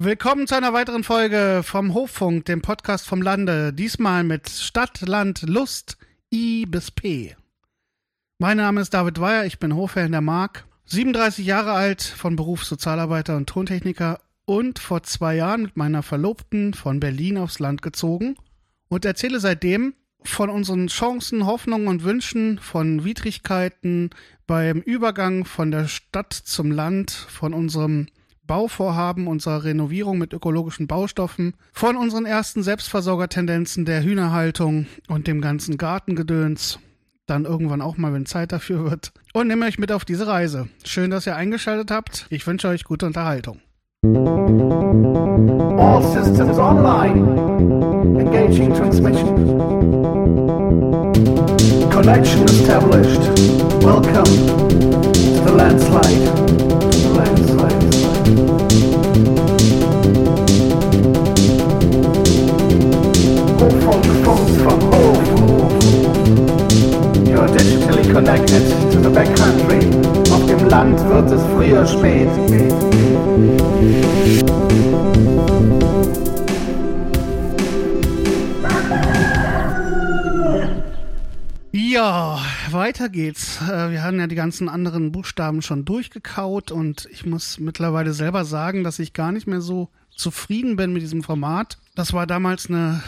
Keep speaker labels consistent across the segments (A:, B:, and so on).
A: Willkommen zu einer weiteren Folge vom Hoffunk, dem Podcast vom Lande. Diesmal mit Stadt, Land, Lust, I bis P. Mein Name ist David Weyer, ich bin Hofherr der Mark, 37 Jahre alt, von Beruf Sozialarbeiter und Tontechniker und vor zwei Jahren mit meiner Verlobten von Berlin aufs Land gezogen und erzähle seitdem von unseren Chancen, Hoffnungen und Wünschen, von Widrigkeiten beim Übergang von der Stadt zum Land, von unserem Bauvorhaben, unserer Renovierung mit ökologischen Baustoffen, von unseren ersten Selbstversorgertendenzen der Hühnerhaltung und dem ganzen Gartengedöns. Dann irgendwann auch mal, wenn Zeit dafür wird. Und nehme euch mit auf diese Reise. Schön, dass ihr eingeschaltet habt. Ich wünsche euch gute Unterhaltung. All systems online. Engaging transmission. Connection established. Welcome to the landslide. Landslide. Connected to the backcountry. Auf dem Land wird es früher spät. Ja, weiter geht's. Äh, Wir haben ja die ganzen anderen Buchstaben schon durchgekaut und ich muss mittlerweile selber sagen, dass ich gar nicht mehr so zufrieden bin mit diesem Format. Das war damals eine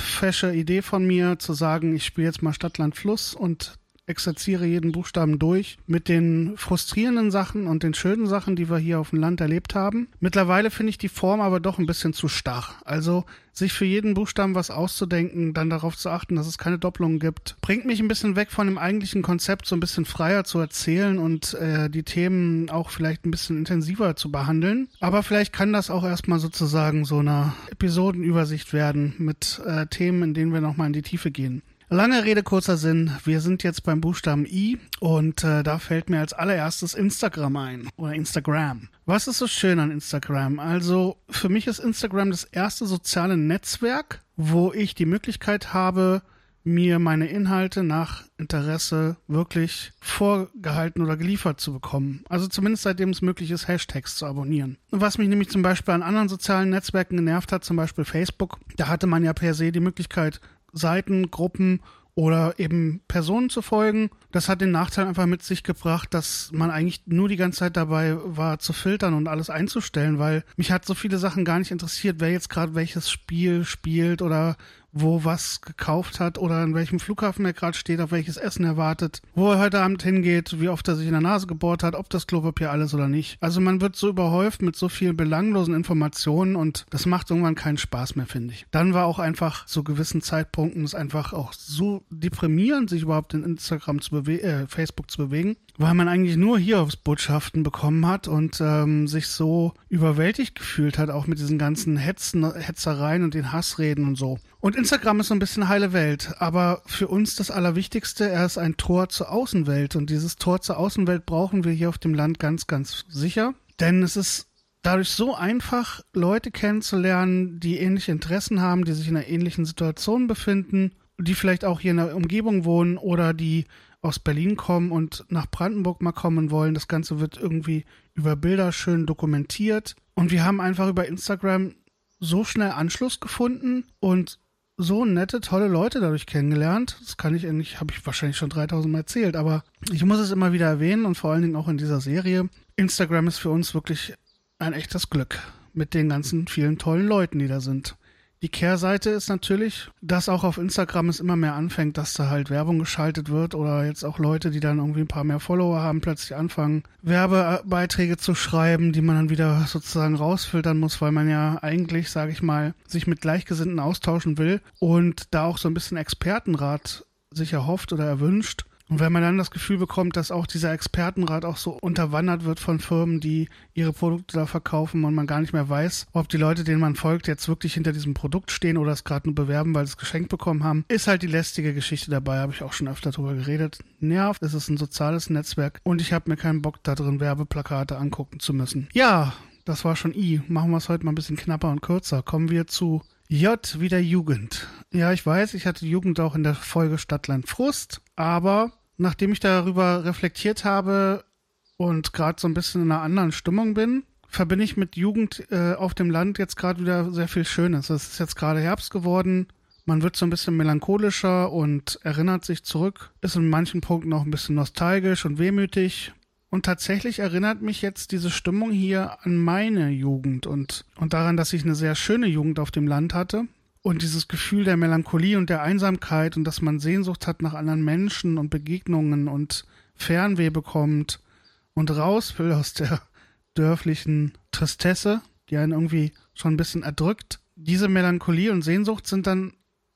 A: fesche Idee von mir, zu sagen, ich spiele jetzt mal Stadt, Land, Fluss und exerziere jeden Buchstaben durch mit den frustrierenden Sachen und den schönen Sachen, die wir hier auf dem Land erlebt haben. Mittlerweile finde ich die Form aber doch ein bisschen zu starr. Also sich für jeden Buchstaben was auszudenken, dann darauf zu achten, dass es keine Doppelungen gibt, bringt mich ein bisschen weg von dem eigentlichen Konzept, so ein bisschen freier zu erzählen und äh, die Themen auch vielleicht ein bisschen intensiver zu behandeln. Aber vielleicht kann das auch erstmal sozusagen so eine Episodenübersicht werden mit äh, Themen, in denen wir nochmal in die Tiefe gehen. Lange Rede, kurzer Sinn. Wir sind jetzt beim Buchstaben I und äh, da fällt mir als allererstes Instagram ein oder Instagram. Was ist so schön an Instagram? Also für mich ist Instagram das erste soziale Netzwerk, wo ich die Möglichkeit habe, mir meine Inhalte nach Interesse wirklich vorgehalten oder geliefert zu bekommen. Also zumindest seitdem es möglich ist, Hashtags zu abonnieren. Was mich nämlich zum Beispiel an anderen sozialen Netzwerken genervt hat, zum Beispiel Facebook, da hatte man ja per se die Möglichkeit, Seiten, Gruppen oder eben Personen zu folgen. Das hat den Nachteil einfach mit sich gebracht, dass man eigentlich nur die ganze Zeit dabei war zu filtern und alles einzustellen, weil mich hat so viele Sachen gar nicht interessiert, wer jetzt gerade welches Spiel spielt oder wo was gekauft hat oder in welchem Flughafen er gerade steht, auf welches Essen er wartet, wo er heute Abend hingeht, wie oft er sich in der Nase gebohrt hat, ob das Klopapier alles oder nicht. Also man wird so überhäuft mit so vielen belanglosen Informationen und das macht irgendwann keinen Spaß mehr, finde ich. Dann war auch einfach zu gewissen Zeitpunkten es einfach auch so deprimierend, sich überhaupt in Instagram zu bewegen, äh, Facebook zu bewegen, weil man eigentlich nur hier aufs Botschaften bekommen hat und ähm, sich so überwältigt gefühlt hat, auch mit diesen ganzen Hetzen, Hetzereien und den Hassreden und so. Und Instagram ist so ein bisschen heile Welt, aber für uns das Allerwichtigste, er ist ein Tor zur Außenwelt und dieses Tor zur Außenwelt brauchen wir hier auf dem Land ganz, ganz sicher, denn es ist dadurch so einfach, Leute kennenzulernen, die ähnliche Interessen haben, die sich in einer ähnlichen Situation befinden, die vielleicht auch hier in der Umgebung wohnen oder die aus Berlin kommen und nach Brandenburg mal kommen wollen. Das Ganze wird irgendwie über Bilder schön dokumentiert. Und wir haben einfach über Instagram so schnell Anschluss gefunden und so nette, tolle Leute dadurch kennengelernt. Das kann ich eigentlich, habe ich wahrscheinlich schon 3000 Mal erzählt, aber ich muss es immer wieder erwähnen und vor allen Dingen auch in dieser Serie. Instagram ist für uns wirklich ein echtes Glück mit den ganzen vielen tollen Leuten, die da sind. Die Kehrseite ist natürlich, dass auch auf Instagram es immer mehr anfängt, dass da halt Werbung geschaltet wird oder jetzt auch Leute, die dann irgendwie ein paar mehr Follower haben, plötzlich anfangen, Werbebeiträge zu schreiben, die man dann wieder sozusagen rausfiltern muss, weil man ja eigentlich, sage ich mal, sich mit Gleichgesinnten austauschen will und da auch so ein bisschen Expertenrat sich erhofft oder erwünscht. Und wenn man dann das Gefühl bekommt, dass auch dieser Expertenrat auch so unterwandert wird von Firmen, die ihre Produkte da verkaufen und man gar nicht mehr weiß, ob die Leute, denen man folgt, jetzt wirklich hinter diesem Produkt stehen oder es gerade nur bewerben, weil sie es geschenkt bekommen haben, ist halt die lästige Geschichte dabei, habe ich auch schon öfter drüber geredet. Nervt, es ist ein soziales Netzwerk und ich habe mir keinen Bock da drin, Werbeplakate angucken zu müssen. Ja, das war schon I. Machen wir es heute mal ein bisschen knapper und kürzer. Kommen wir zu J wie der Jugend. Ja, ich weiß, ich hatte Jugend auch in der Folge Stadtland Frust, aber nachdem ich darüber reflektiert habe und gerade so ein bisschen in einer anderen Stimmung bin, verbinde ich mit Jugend äh, auf dem Land jetzt gerade wieder sehr viel Schönes. Es ist jetzt gerade Herbst geworden. Man wird so ein bisschen melancholischer und erinnert sich zurück, ist in manchen Punkten auch ein bisschen nostalgisch und wehmütig. Und tatsächlich erinnert mich jetzt diese Stimmung hier an meine Jugend und, und daran, dass ich eine sehr schöne Jugend auf dem Land hatte. Und dieses Gefühl der Melancholie und der Einsamkeit und dass man Sehnsucht hat nach anderen Menschen und Begegnungen und Fernweh bekommt und raus will aus der dörflichen Tristesse, die einen irgendwie schon ein bisschen erdrückt. Diese Melancholie und Sehnsucht sind dann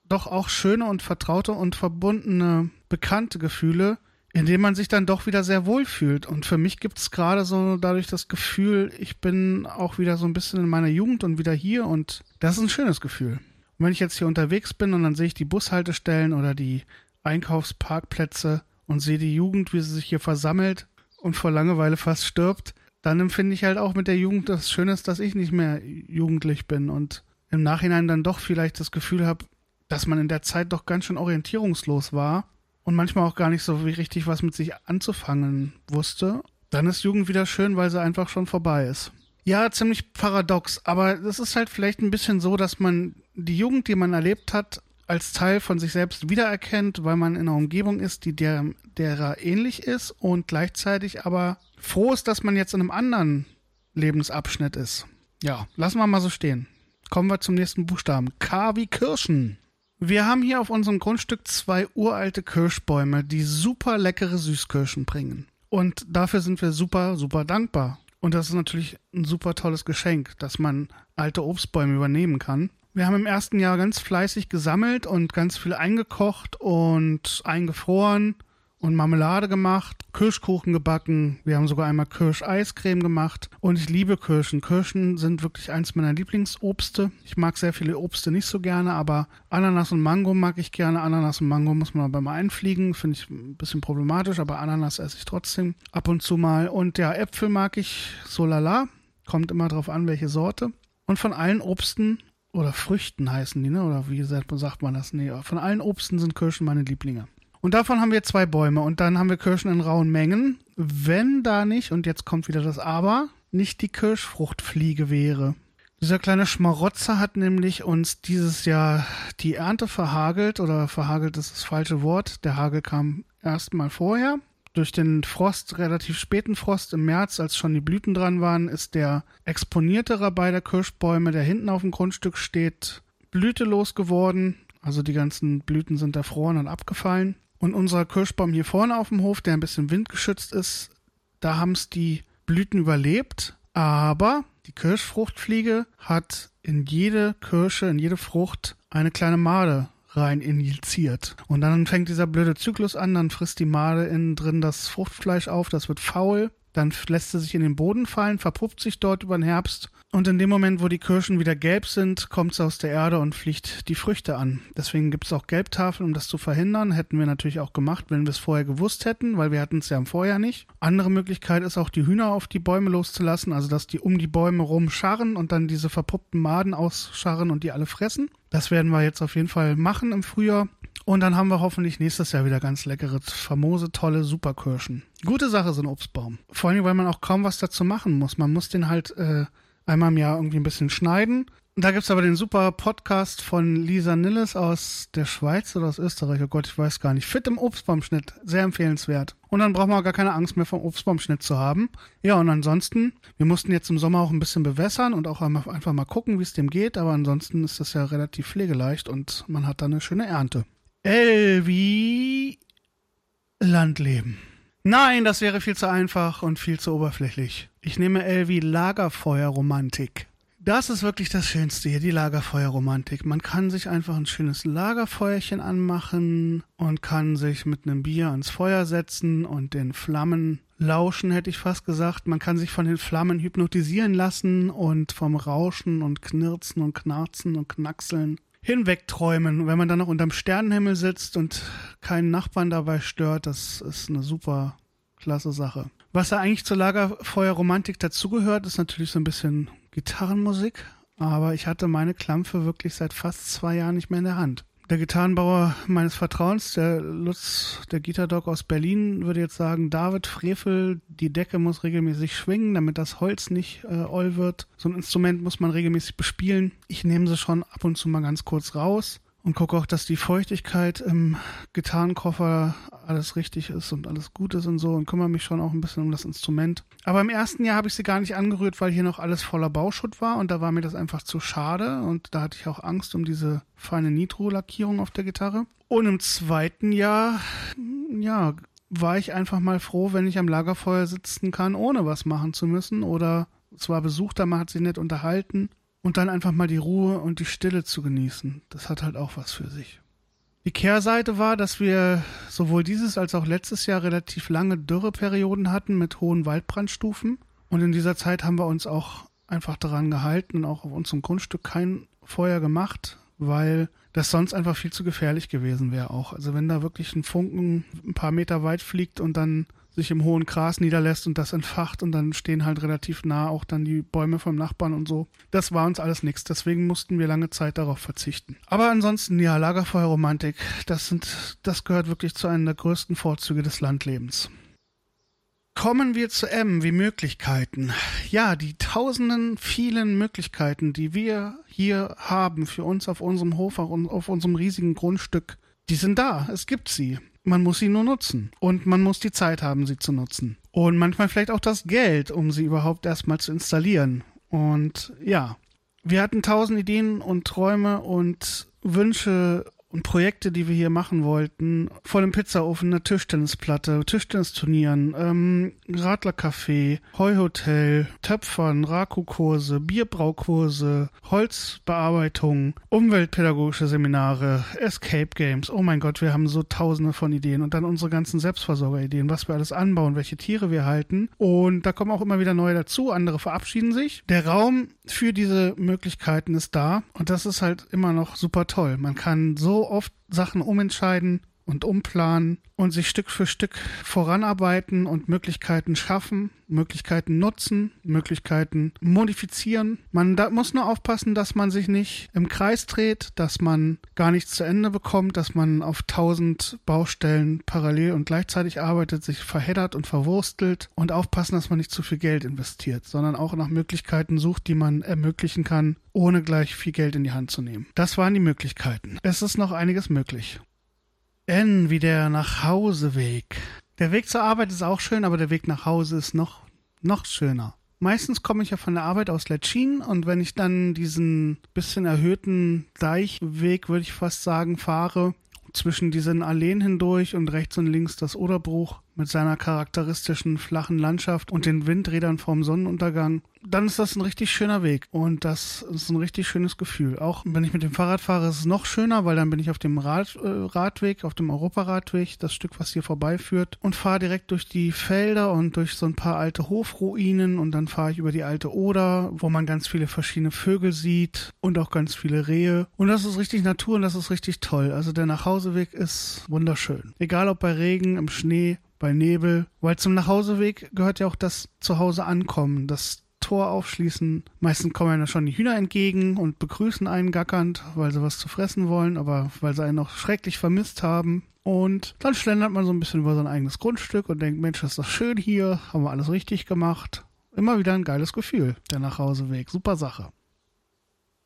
A: doch auch schöne und vertraute und verbundene, bekannte Gefühle, in denen man sich dann doch wieder sehr wohl fühlt. Und für mich gibt es gerade so dadurch das Gefühl, ich bin auch wieder so ein bisschen in meiner Jugend und wieder hier und das ist ein schönes Gefühl. Und wenn ich jetzt hier unterwegs bin und dann sehe ich die Bushaltestellen oder die Einkaufsparkplätze und sehe die Jugend, wie sie sich hier versammelt und vor Langeweile fast stirbt, dann empfinde ich halt auch mit der Jugend das Schöne, dass ich nicht mehr jugendlich bin und im Nachhinein dann doch vielleicht das Gefühl habe, dass man in der Zeit doch ganz schön orientierungslos war und manchmal auch gar nicht so richtig was mit sich anzufangen wusste. Dann ist Jugend wieder schön, weil sie einfach schon vorbei ist. Ja, ziemlich paradox, aber es ist halt vielleicht ein bisschen so, dass man die Jugend, die man erlebt hat, als Teil von sich selbst wiedererkennt, weil man in einer Umgebung ist, die der, derer ähnlich ist und gleichzeitig aber froh ist, dass man jetzt in einem anderen Lebensabschnitt ist. Ja, lassen wir mal so stehen. Kommen wir zum nächsten Buchstaben. K wie Kirschen. Wir haben hier auf unserem Grundstück zwei uralte Kirschbäume, die super leckere Süßkirschen bringen. Und dafür sind wir super, super dankbar. Und das ist natürlich ein super tolles Geschenk, dass man alte Obstbäume übernehmen kann. Wir haben im ersten Jahr ganz fleißig gesammelt und ganz viel eingekocht und eingefroren und Marmelade gemacht, Kirschkuchen gebacken. Wir haben sogar einmal Kirscheiscreme gemacht. Und ich liebe Kirschen. Kirschen sind wirklich eins meiner Lieblingsobste. Ich mag sehr viele Obste nicht so gerne, aber Ananas und Mango mag ich gerne. Ananas und Mango muss man aber mal einfliegen. Finde ich ein bisschen problematisch, aber Ananas esse ich trotzdem ab und zu mal. Und ja, Äpfel mag ich so lala. Kommt immer drauf an, welche Sorte. Und von allen Obsten oder Früchten heißen die, ne? Oder wie sagt man das? Nee, von allen Obsten sind Kirschen meine Lieblinge. Und davon haben wir zwei Bäume und dann haben wir Kirschen in rauen Mengen. Wenn da nicht, und jetzt kommt wieder das Aber, nicht die Kirschfruchtfliege wäre. Dieser kleine Schmarotzer hat nämlich uns dieses Jahr die Ernte verhagelt, oder verhagelt ist das falsche Wort. Der Hagel kam erst mal vorher. Durch den Frost, relativ späten Frost im März, als schon die Blüten dran waren, ist der exponierte Rabai der Kirschbäume, der hinten auf dem Grundstück steht, blütelos geworden. Also die ganzen Blüten sind erfroren und abgefallen. Und unser Kirschbaum hier vorne auf dem Hof, der ein bisschen windgeschützt ist, da haben es die Blüten überlebt. Aber die Kirschfruchtfliege hat in jede Kirsche, in jede Frucht eine kleine Made rein injiziert. Und dann fängt dieser blöde Zyklus an, dann frisst die Made innen drin das Fruchtfleisch auf, das wird faul dann lässt sie sich in den Boden fallen, verpuppt sich dort über den Herbst und in dem Moment, wo die Kirschen wieder gelb sind, kommt sie aus der Erde und fliegt die Früchte an. Deswegen gibt es auch Gelbtafeln, um das zu verhindern. Hätten wir natürlich auch gemacht, wenn wir es vorher gewusst hätten, weil wir hatten es ja im Vorjahr nicht. Andere Möglichkeit ist auch, die Hühner auf die Bäume loszulassen, also dass die um die Bäume rumscharren und dann diese verpuppten Maden ausscharren und die alle fressen. Das werden wir jetzt auf jeden Fall machen im Frühjahr. Und dann haben wir hoffentlich nächstes Jahr wieder ganz leckere, famose, tolle Superkirschen. Gute Sache, so ein Obstbaum. Vor allem, weil man auch kaum was dazu machen muss. Man muss den halt äh, einmal im Jahr irgendwie ein bisschen schneiden. Da gibt's aber den super Podcast von Lisa Nilles aus der Schweiz oder aus Österreich. Oh Gott, ich weiß gar nicht. Fit im Obstbaumschnitt. Sehr empfehlenswert. Und dann braucht man gar keine Angst mehr vom Obstbaumschnitt zu haben. Ja, und ansonsten, wir mussten jetzt im Sommer auch ein bisschen bewässern und auch einfach mal gucken, wie es dem geht. Aber ansonsten ist das ja relativ pflegeleicht und man hat dann eine schöne Ernte. Wie Landleben. Nein, das wäre viel zu einfach und viel zu oberflächlich. Ich nehme L wie Lagerfeuerromantik. Das ist wirklich das Schönste hier, die Lagerfeuerromantik. Man kann sich einfach ein schönes Lagerfeuerchen anmachen und kann sich mit einem Bier ans Feuer setzen und den Flammen lauschen, hätte ich fast gesagt. Man kann sich von den Flammen hypnotisieren lassen und vom Rauschen und Knirzen und Knarzen und Knackseln hinwegträumen. Wenn man dann noch unterm Sternenhimmel sitzt und keinen Nachbarn dabei stört, das ist eine super klasse Sache. Was da eigentlich zur Lagerfeuerromantik dazugehört, ist natürlich so ein bisschen Gitarrenmusik, aber ich hatte meine Klampfe wirklich seit fast zwei Jahren nicht mehr in der Hand. Der Gitarrenbauer meines Vertrauens, der Lutz, der Gitardoc aus Berlin, würde jetzt sagen, David Frevel, die Decke muss regelmäßig schwingen, damit das Holz nicht äh, oll wird. So ein Instrument muss man regelmäßig bespielen. Ich nehme sie schon ab und zu mal ganz kurz raus und gucke auch, dass die Feuchtigkeit im Gitarrenkoffer alles richtig ist und alles gut ist und so und kümmere mich schon auch ein bisschen um das Instrument. Aber im ersten Jahr habe ich sie gar nicht angerührt, weil hier noch alles voller Bauschutt war und da war mir das einfach zu schade und da hatte ich auch Angst um diese feine Nitro-Lackierung auf der Gitarre. Und im zweiten Jahr, ja, war ich einfach mal froh, wenn ich am Lagerfeuer sitzen kann, ohne was machen zu müssen oder es war Besuch da, man hat sich nett unterhalten und dann einfach mal die Ruhe und die Stille zu genießen. Das hat halt auch was für sich. Die Kehrseite war, dass wir sowohl dieses als auch letztes Jahr relativ lange Dürreperioden hatten mit hohen Waldbrandstufen. Und in dieser Zeit haben wir uns auch einfach daran gehalten und auch auf unserem Grundstück kein Feuer gemacht, weil das sonst einfach viel zu gefährlich gewesen wäre auch. Also wenn da wirklich ein Funken ein paar Meter weit fliegt und dann sich im hohen Gras niederlässt und das entfacht und dann stehen halt relativ nah auch dann die Bäume vom Nachbarn und so. Das war uns alles nichts, deswegen mussten wir lange Zeit darauf verzichten. Aber ansonsten, ja, Lagerfeuerromantik, das sind, das gehört wirklich zu einem der größten Vorzüge des Landlebens. Kommen wir zu M wie Möglichkeiten. Ja, die tausenden vielen Möglichkeiten, die wir hier haben für uns auf unserem Hof, auf unserem riesigen Grundstück, die sind da. Es gibt sie. Man muss sie nur nutzen. Und man muss die Zeit haben, sie zu nutzen. Und manchmal vielleicht auch das Geld, um sie überhaupt erstmal zu installieren. Und ja, wir hatten tausend Ideen und Träume und Wünsche und Projekte, die wir hier machen wollten, vor dem Pizzaofen eine Tischtennisplatte, Tischtennisturnieren, ähm, Radlercafé, Heuhotel, Töpfern, Raku-Kurse, Bierbraukurse, Holzbearbeitung, umweltpädagogische Seminare, Escape Games. Oh mein Gott, wir haben so tausende von Ideen und dann unsere ganzen Selbstversorgerideen, was wir alles anbauen, welche Tiere wir halten. Und da kommen auch immer wieder neue dazu, andere verabschieden sich. Der Raum für diese Möglichkeiten ist da und das ist halt immer noch super toll. Man kann so oft Sachen umentscheiden und umplanen und sich Stück für Stück voranarbeiten und Möglichkeiten schaffen, Möglichkeiten nutzen, Möglichkeiten modifizieren. Man da muss nur aufpassen, dass man sich nicht im Kreis dreht, dass man gar nichts zu Ende bekommt, dass man auf tausend Baustellen parallel und gleichzeitig arbeitet, sich verheddert und verwurstelt und aufpassen, dass man nicht zu viel Geld investiert, sondern auch nach Möglichkeiten sucht, die man ermöglichen kann, ohne gleich viel Geld in die Hand zu nehmen. Das waren die Möglichkeiten. Es ist noch einiges möglich. N wie der Nachhauseweg. Der Weg zur Arbeit ist auch schön, aber der Weg nach Hause ist noch, noch schöner. Meistens komme ich ja von der Arbeit aus Letschin und wenn ich dann diesen bisschen erhöhten Deichweg, würde ich fast sagen, fahre, zwischen diesen Alleen hindurch und rechts und links das Oderbruch mit seiner charakteristischen flachen Landschaft und den Windrädern vorm Sonnenuntergang, dann ist das ein richtig schöner Weg und das ist ein richtig schönes Gefühl. Auch wenn ich mit dem Fahrrad fahre, ist es noch schöner, weil dann bin ich auf dem Rad, äh, Radweg, auf dem Europaradweg, das Stück, was hier vorbeiführt und fahre direkt durch die Felder und durch so ein paar alte Hofruinen und dann fahre ich über die alte Oder, wo man ganz viele verschiedene Vögel sieht und auch ganz viele Rehe und das ist richtig Natur und das ist richtig toll. Also der Nachhauseweg ist wunderschön. Egal ob bei Regen, im Schnee, bei Nebel, weil zum Nachhauseweg gehört ja auch das Zuhause ankommen, das Tor aufschließen. Meistens kommen einem schon die Hühner entgegen und begrüßen einen gackernd, weil sie was zu fressen wollen, aber weil sie einen noch schrecklich vermisst haben. Und dann schlendert man so ein bisschen über sein eigenes Grundstück und denkt, Mensch, das ist doch schön hier, haben wir alles richtig gemacht. Immer wieder ein geiles Gefühl, der Nachhauseweg. Super Sache.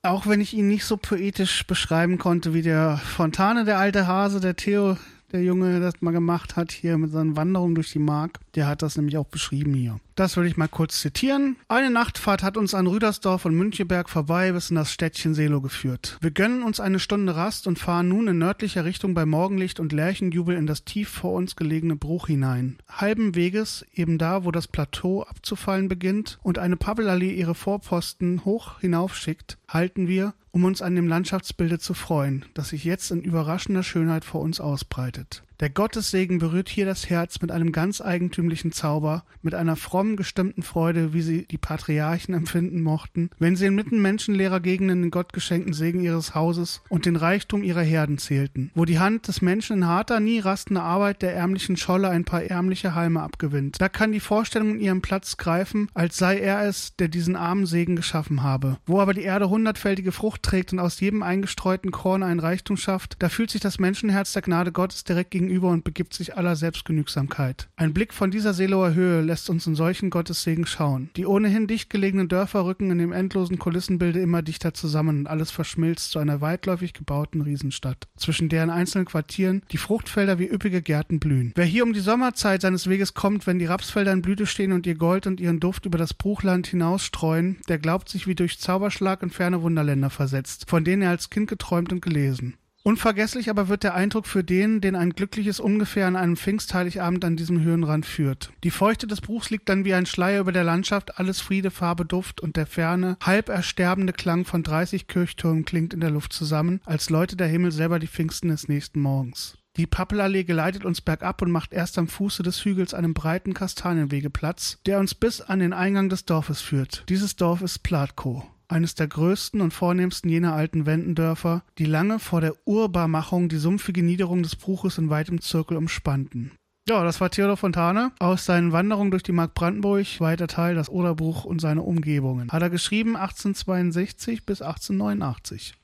A: Auch wenn ich ihn nicht so poetisch beschreiben konnte wie der Fontane, der alte Hase, der Theo, der Junge das mal gemacht hat hier mit seinen Wanderungen durch die Mark. Der hat das nämlich auch beschrieben hier. Das will ich mal kurz zitieren. Eine Nachtfahrt hat uns an Rüdersdorf und Müncheberg vorbei bis in das Städtchen Selo geführt. Wir gönnen uns eine Stunde Rast und fahren nun in nördlicher Richtung bei Morgenlicht und Lerchenjubel in das tief vor uns gelegene Bruch hinein. Halben Weges, eben da, wo das Plateau abzufallen beginnt und eine Pabbelallee ihre Vorposten hoch hinaufschickt, halten wir, um uns an dem Landschaftsbilde zu freuen, das sich jetzt in überraschender Schönheit vor uns ausbreitet. Der Gottessegen berührt hier das Herz mit einem ganz eigentümlichen Zauber, mit einer fromm gestimmten Freude, wie sie die Patriarchen empfinden mochten, wenn sie inmitten menschenleerer Gegenden den gottgeschenkten Segen ihres Hauses und den Reichtum ihrer Herden zählten, wo die Hand des Menschen in harter, nie rastender Arbeit der ärmlichen Scholle ein paar ärmliche Halme abgewinnt. Da kann die Vorstellung ihren Platz greifen, als sei er es, der diesen armen Segen geschaffen habe. Wo aber die Erde hundertfältige Frucht trägt und aus jedem eingestreuten Korn ein Reichtum schafft, da fühlt sich das Menschenherz der Gnade Gottes direkt gegenüber gegenüber und begibt sich aller Selbstgenügsamkeit. Ein Blick von dieser Seelower Höhe lässt uns in solchen Gottessegen schauen. Die ohnehin dicht gelegenen Dörfer rücken in dem endlosen Kulissenbilde immer dichter zusammen und alles verschmilzt zu einer weitläufig gebauten Riesenstadt, zwischen deren einzelnen Quartieren die Fruchtfelder wie üppige Gärten blühen. Wer hier um die Sommerzeit seines Weges kommt, wenn die Rapsfelder in Blüte stehen und ihr Gold und ihren Duft über das Bruchland hinausstreuen, der glaubt sich wie durch Zauberschlag in ferne Wunderländer versetzt, von denen er als Kind geträumt und gelesen. Unvergesslich aber wird der Eindruck für den, den ein glückliches Ungefähr an einem Pfingstheiligabend an diesem Höhenrand führt. Die Feuchte des Bruchs liegt dann wie ein Schleier über der Landschaft, alles Friede, Farbe, Duft und der ferne, halb ersterbende Klang von 30 Kirchtürmen klingt in der Luft zusammen, als läutet der Himmel selber die Pfingsten des nächsten Morgens. Die Pappelallee geleitet uns bergab und macht erst am Fuße des Hügels einen breiten Kastanienwege Platz, der uns bis an den Eingang des Dorfes führt. Dieses Dorf ist Platko eines der größten und vornehmsten jener alten Wendendörfer, die lange vor der Urbarmachung die sumpfige Niederung des Bruches in weitem Zirkel umspannten. Ja, das war Theodor Fontane aus seinen Wanderungen durch die Mark Brandenburg, weiter Teil das Oderbruch und seine Umgebungen. Hat er geschrieben 1862 bis 1889.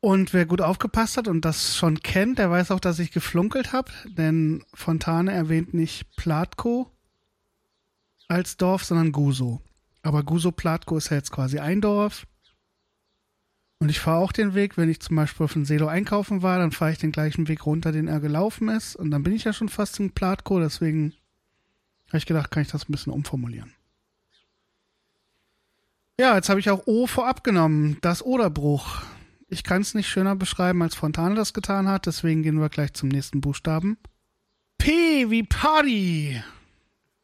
A: Und wer gut aufgepasst hat und das schon kennt, der weiß auch, dass ich geflunkelt habe, denn Fontane erwähnt nicht Platko als Dorf, sondern Guso. Aber Guso-Platko ist ja jetzt quasi ein Dorf. Und ich fahre auch den Weg, wenn ich zum Beispiel von Selo einkaufen war, dann fahre ich den gleichen Weg runter, den er gelaufen ist. Und dann bin ich ja schon fast in Platko, deswegen habe ich gedacht, kann ich das ein bisschen umformulieren. Ja, jetzt habe ich auch O vorab genommen, das Oderbruch. Ich kann es nicht schöner beschreiben, als Fontane das getan hat, deswegen gehen wir gleich zum nächsten Buchstaben. P wie Party.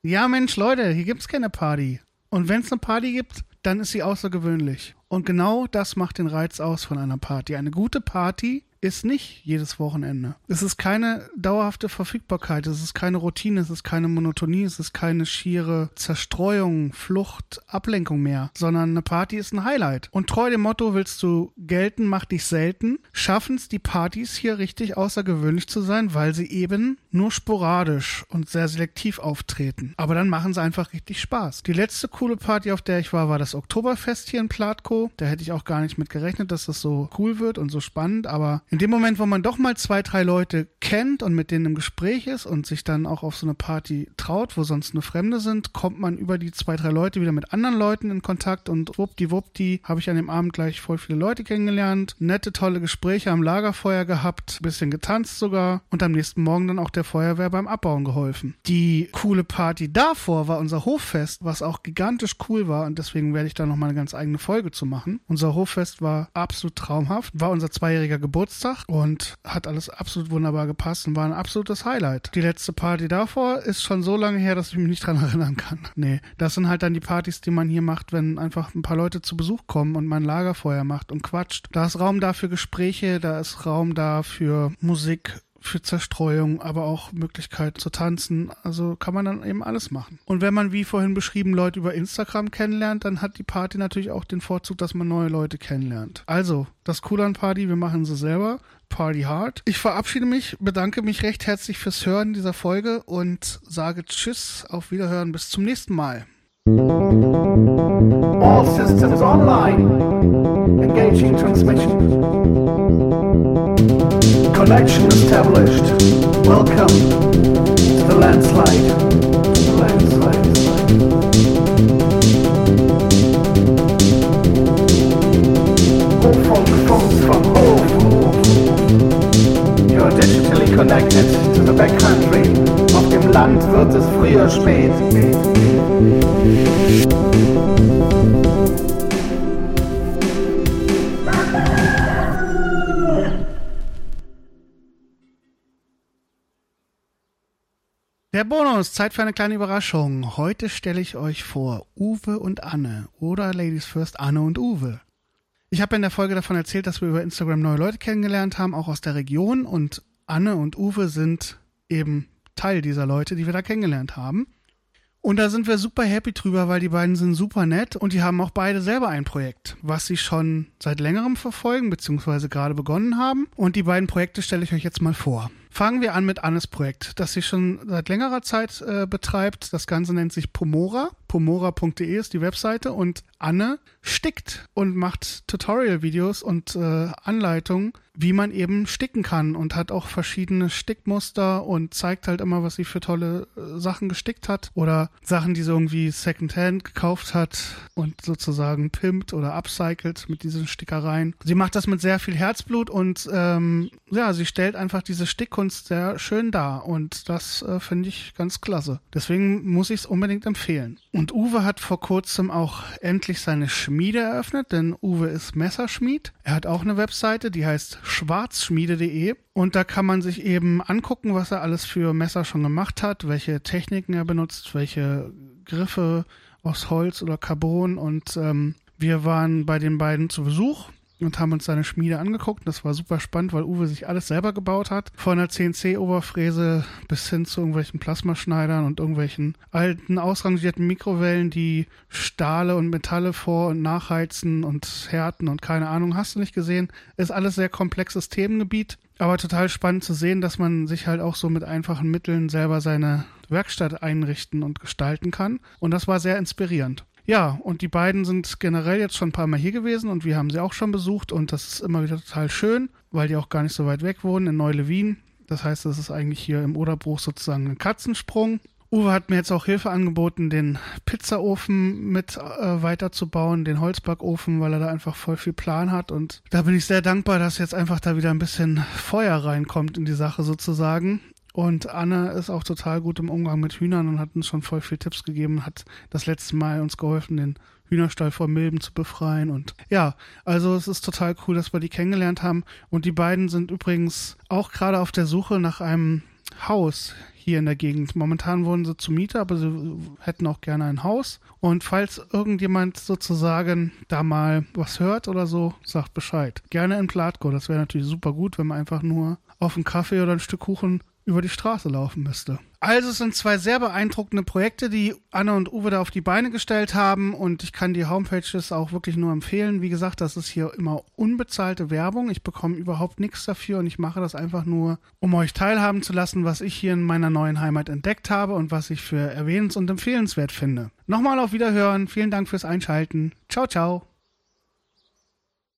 A: Ja, Mensch, Leute, hier gibt es keine Party. Und wenn es eine Party gibt, dann ist sie außergewöhnlich. Und genau das macht den Reiz aus von einer Party. Eine gute Party ist nicht jedes Wochenende. Es ist keine dauerhafte Verfügbarkeit, es ist keine Routine, es ist keine Monotonie, es ist keine schiere Zerstreuung, Flucht, Ablenkung mehr, sondern eine Party ist ein Highlight. Und treu dem Motto willst du gelten, mach dich selten, schaffen es die Partys hier richtig außergewöhnlich zu sein, weil sie eben nur sporadisch und sehr selektiv auftreten. Aber dann machen sie einfach richtig Spaß. Die letzte coole Party, auf der ich war, war das Oktoberfest hier in Platko. Da hätte ich auch gar nicht mit gerechnet, dass das so cool wird und so spannend, aber in dem Moment, wo man doch mal zwei, drei Leute kennt und mit denen im Gespräch ist und sich dann auch auf so eine Party traut, wo sonst nur Fremde sind, kommt man über die zwei, drei Leute wieder mit anderen Leuten in Kontakt und wuppdiwuppdi habe ich an dem Abend gleich voll viele Leute kennengelernt, nette, tolle Gespräche am Lagerfeuer gehabt, bisschen getanzt sogar und am nächsten Morgen dann auch der Feuerwehr beim Abbauen geholfen. Die coole Party davor war unser Hoffest, was auch gigantisch cool war und deswegen werde ich da nochmal eine ganz eigene Folge zu machen. Unser Hoffest war absolut traumhaft, war unser zweijähriger Geburtstag Geburtstag und hat alles absolut wunderbar gepasst und war ein absolutes Highlight. Die letzte Party davor ist schon so lange her, dass ich mich nicht dran erinnern kann. Nee, das sind halt dann die Partys, die man hier macht, wenn einfach ein paar Leute zu Besuch kommen und man Lagerfeuer macht und quatscht. Da ist Raum da für Gespräche, da ist Raum da für Musik, für Zerstreuung, aber auch Möglichkeit zu tanzen. Also kann man dann eben alles machen. Und wenn man, wie vorhin beschrieben, Leute über Instagram kennenlernt, dann hat die Party natürlich auch den Vorzug, dass man neue Leute kennenlernt. Also, das Cool an Party, wir machen sie selber. Party Hard. Ich verabschiede mich, bedanke mich recht herzlich fürs Hören dieser Folge und sage Tschüss, auf Wiederhören, bis zum nächsten Mal. All systems online. Engaging transmission. Connection established. Welcome to the landslide. Landslide. Hofunk, Funk, from. You're digitally connected to the backcountry. Auf dem Land wird es früher spät. Bonus, Zeit für eine kleine Überraschung. Heute stelle ich euch vor Uwe und Anne oder Ladies First Anne und Uwe. Ich habe in der Folge davon erzählt, dass wir über Instagram neue Leute kennengelernt haben, auch aus der Region und Anne und Uwe sind eben Teil dieser Leute, die wir da kennengelernt haben. Und da sind wir super happy drüber, weil die beiden sind super nett und die haben auch beide selber ein Projekt, was sie schon seit längerem verfolgen, beziehungsweise gerade begonnen haben. Und die beiden Projekte stelle ich euch jetzt mal vor. Fangen wir an mit Annes Projekt, das sie schon seit längerer Zeit äh, betreibt. Das Ganze nennt sich Pomora. Pomora.de ist die Webseite und Anne stickt und macht Tutorial-Videos und äh, Anleitungen, wie man eben sticken kann und hat auch verschiedene Stickmuster und zeigt halt immer, was sie für tolle äh, Sachen gestickt hat oder Sachen, die sie irgendwie Secondhand gekauft hat und sozusagen pimpt oder upcycelt mit diesen Stickereien. Sie macht das mit sehr viel Herzblut und ähm, ja, sie stellt einfach diese Stickkunst sehr schön dar und das äh, finde ich ganz klasse. Deswegen muss ich es unbedingt empfehlen. Und Uwe hat vor kurzem auch endlich seine Schmiede eröffnet, denn Uwe ist Messerschmied. Er hat auch eine Webseite, die heißt schwarzschmiede.de und da kann man sich eben angucken, was er alles für Messer schon gemacht hat, welche Techniken er benutzt, welche Griffe aus Holz oder Carbon. Und ähm, wir waren bei den beiden zu Besuch und haben uns seine Schmiede angeguckt. Das war super spannend, weil Uwe sich alles selber gebaut hat. Von der CNC-Oberfräse bis hin zu irgendwelchen Plasmaschneidern und irgendwelchen alten, ausrangierten Mikrowellen, die Stahle und Metalle vor- und nachheizen und härten und keine Ahnung, hast du nicht gesehen. Ist alles sehr komplexes Themengebiet. Aber total spannend zu sehen, dass man sich halt auch so mit einfachen Mitteln selber seine Werkstatt einrichten und gestalten kann. Und das war sehr inspirierend. Ja, und die beiden sind generell jetzt schon ein paar Mal hier gewesen und wir haben sie auch schon besucht und das ist immer wieder total schön, weil die auch gar nicht so weit weg wohnen in Neu-Lewin. Das heißt, das ist eigentlich hier im Oderbruch sozusagen ein Katzensprung. Uwe hat mir jetzt auch Hilfe angeboten, den Pizzaofen mit äh, weiterzubauen, den Holzbackofen, weil er da einfach voll viel Plan hat. Und da bin ich sehr dankbar, dass jetzt einfach da wieder ein bisschen Feuer reinkommt in die Sache sozusagen. Und Anne ist auch total gut im Umgang mit Hühnern und hat uns schon voll viel Tipps gegeben, hat das letzte Mal uns geholfen, den Hühnerstall vor Milben zu befreien. Und ja, also es ist total cool, dass wir die kennengelernt haben. Und die beiden sind übrigens auch gerade auf der Suche nach einem Haus hier in der Gegend. Momentan wohnen sie zu Miete, aber sie hätten auch gerne ein Haus. Und falls irgendjemand sozusagen da mal was hört oder so, sagt Bescheid. Gerne in Platko. Das wäre natürlich super gut, wenn man einfach nur auf einen Kaffee oder ein Stück Kuchen über die Straße laufen müsste. Also es sind zwei sehr beeindruckende Projekte, die Anne und Uwe da auf die Beine gestellt haben und ich kann die Homepages auch wirklich nur empfehlen. Wie gesagt, das ist hier immer unbezahlte Werbung. Ich bekomme überhaupt nichts dafür und ich mache das einfach nur, um euch teilhaben zu lassen, was ich hier in meiner neuen Heimat entdeckt habe und was ich für erwähnens- und empfehlenswert finde. Nochmal auf Wiederhören. Vielen Dank fürs Einschalten. Ciao, ciao.